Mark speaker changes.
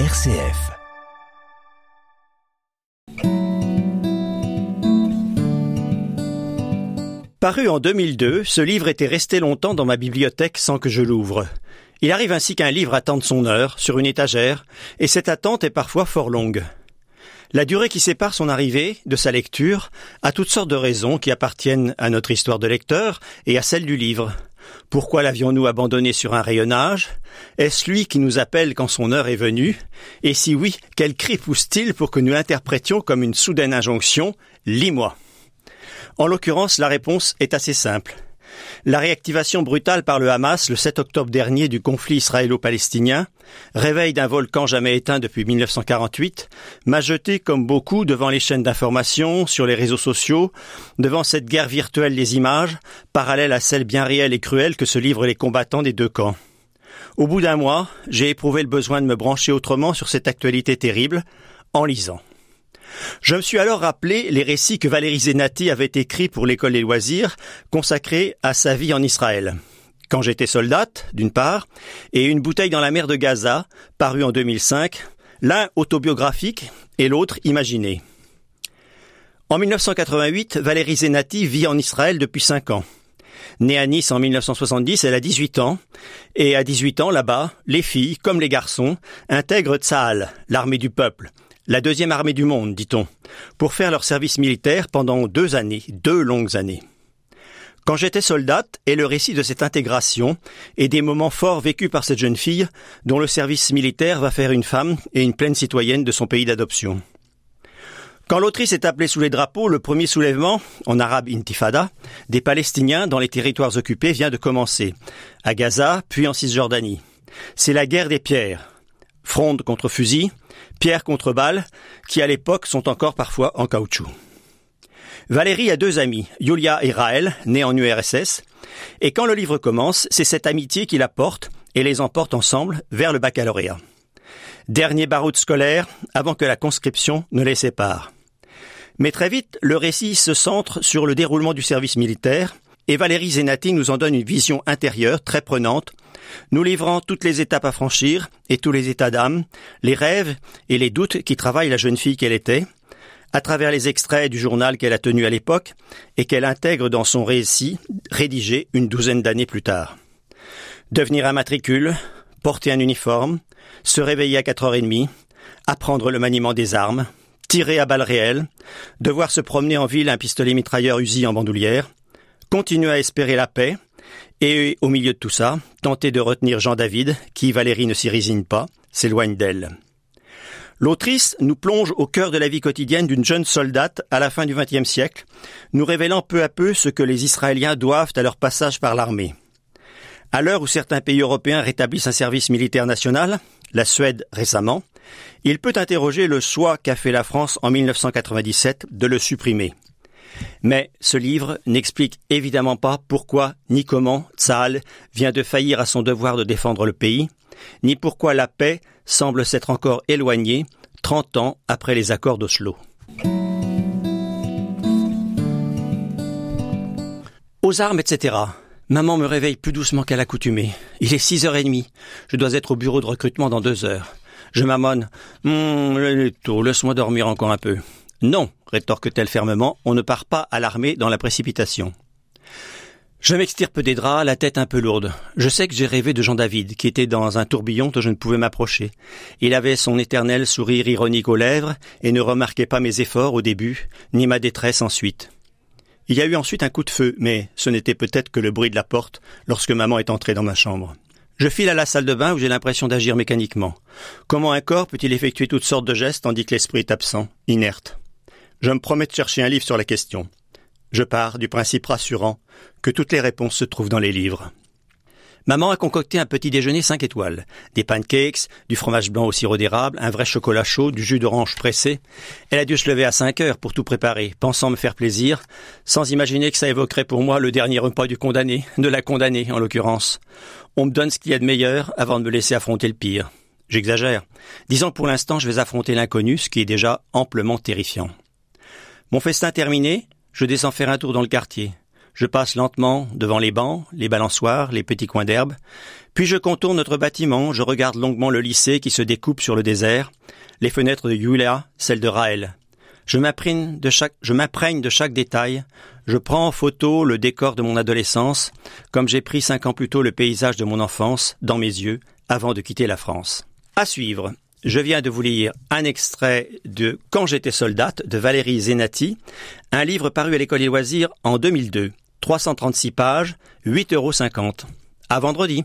Speaker 1: RCF.
Speaker 2: Paru en 2002, ce livre était resté longtemps dans ma bibliothèque sans que je l'ouvre. Il arrive ainsi qu'un livre attende son heure, sur une étagère, et cette attente est parfois fort longue. La durée qui sépare son arrivée de sa lecture a toutes sortes de raisons qui appartiennent à notre histoire de lecteur et à celle du livre. Pourquoi l'avions-nous abandonné sur un rayonnage? Est-ce lui qui nous appelle quand son heure est venue? Et si oui, quel cri pousse-t-il pour que nous l'interprétions comme une soudaine injonction? Lis-moi. En l'occurrence, la réponse est assez simple. La réactivation brutale par le Hamas le 7 octobre dernier du conflit israélo-palestinien, réveil d'un volcan jamais éteint depuis 1948, m'a jeté comme beaucoup devant les chaînes d'information, sur les réseaux sociaux, devant cette guerre virtuelle des images, parallèle à celle bien réelle et cruelle que se livrent les combattants des deux camps. Au bout d'un mois, j'ai éprouvé le besoin de me brancher autrement sur cette actualité terrible, en lisant. Je me suis alors rappelé les récits que Valérie Zenati avait écrits pour l'école des loisirs, consacrés à sa vie en Israël. Quand j'étais soldate, d'une part, et Une bouteille dans la mer de Gaza, paru en 2005, l'un autobiographique et l'autre imaginé. En 1988, Valérie Zenati vit en Israël depuis cinq ans. Née à Nice en 1970, elle a 18 ans, et à 18 ans, là-bas, les filles, comme les garçons, intègrent Tzahal, l'armée du peuple, la deuxième armée du monde, dit-on, pour faire leur service militaire pendant deux années, deux longues années. Quand j'étais soldate, et le récit de cette intégration et des moments forts vécus par cette jeune fille, dont le service militaire va faire une femme et une pleine citoyenne de son pays d'adoption. Quand l'autrice est appelée sous les drapeaux, le premier soulèvement, en arabe intifada, des Palestiniens dans les territoires occupés vient de commencer, à Gaza, puis en Cisjordanie. C'est la guerre des pierres. Fronde contre fusil, pierre contre balle, qui à l'époque sont encore parfois en caoutchouc. Valérie a deux amis, Yulia et Raël, nés en URSS, et quand le livre commence, c'est cette amitié qui la porte et les emporte ensemble vers le baccalauréat. Dernier baroud scolaire avant que la conscription ne les sépare. Mais très vite, le récit se centre sur le déroulement du service militaire, et Valérie Zenati nous en donne une vision intérieure très prenante nous livrant toutes les étapes à franchir et tous les états d'âme, les rêves et les doutes qui travaillent la jeune fille qu'elle était, à travers les extraits du journal qu'elle a tenu à l'époque et qu'elle intègre dans son récit rédigé une douzaine d'années plus tard. Devenir un matricule, porter un uniforme, se réveiller à 4h30, apprendre le maniement des armes, tirer à balles réelles, devoir se promener en ville un pistolet mitrailleur Uzi en bandoulière, continuer à espérer la paix, et au milieu de tout ça, tenter de retenir Jean-David, qui, Valérie ne s'y résigne pas, s'éloigne d'elle. L'autrice nous plonge au cœur de la vie quotidienne d'une jeune soldate à la fin du XXe siècle, nous révélant peu à peu ce que les Israéliens doivent à leur passage par l'armée. À l'heure où certains pays européens rétablissent un service militaire national, la Suède récemment, il peut interroger le choix qu'a fait la France en 1997 de le supprimer. Mais ce livre n'explique évidemment pas pourquoi ni comment Tsahal vient de faillir à son devoir de défendre le pays, ni pourquoi la paix semble s'être encore éloignée 30 ans après les accords d'Oslo. Aux armes, etc. Maman me réveille plus doucement qu'à l'accoutumée. Il est 6h30. Je dois être au bureau de recrutement dans deux heures. Je m'amonne. Hum, tôt, laisse-moi dormir encore un peu. Non, rétorque-t-elle fermement, on ne part pas à l'armée dans la précipitation. Je m'extirpe des draps, la tête un peu lourde. Je sais que j'ai rêvé de Jean-David, qui était dans un tourbillon dont je ne pouvais m'approcher. Il avait son éternel sourire ironique aux lèvres et ne remarquait pas mes efforts au début, ni ma détresse ensuite. Il y a eu ensuite un coup de feu, mais ce n'était peut-être que le bruit de la porte lorsque maman est entrée dans ma chambre. Je file à la salle de bain où j'ai l'impression d'agir mécaniquement. Comment un corps peut-il effectuer toutes sortes de gestes tandis que l'esprit est absent, inerte? Je me promets de chercher un livre sur la question. Je pars du principe rassurant que toutes les réponses se trouvent dans les livres. Maman a concocté un petit déjeuner 5 étoiles. Des pancakes, du fromage blanc au sirop d'érable, un vrai chocolat chaud, du jus d'orange pressé. Elle a dû se lever à 5 heures pour tout préparer, pensant me faire plaisir, sans imaginer que ça évoquerait pour moi le dernier repas du condamné, de la condamnée en l'occurrence. On me donne ce qu'il y a de meilleur avant de me laisser affronter le pire. J'exagère. Disons pour l'instant je vais affronter l'inconnu, ce qui est déjà amplement terrifiant. Mon festin terminé, je descends faire un tour dans le quartier. Je passe lentement devant les bancs, les balançoires, les petits coins d'herbe. Puis je contourne notre bâtiment, je regarde longuement le lycée qui se découpe sur le désert, les fenêtres de Yulia, celles de Raël. Je m'imprègne de chaque, de chaque détail. Je prends en photo le décor de mon adolescence, comme j'ai pris cinq ans plus tôt le paysage de mon enfance dans mes yeux avant de quitter la France. À suivre. Je viens de vous lire un extrait de Quand j'étais soldate de Valérie Zenati, un livre paru à l'école des loisirs en 2002. 336 pages, 8,50 euros. À vendredi.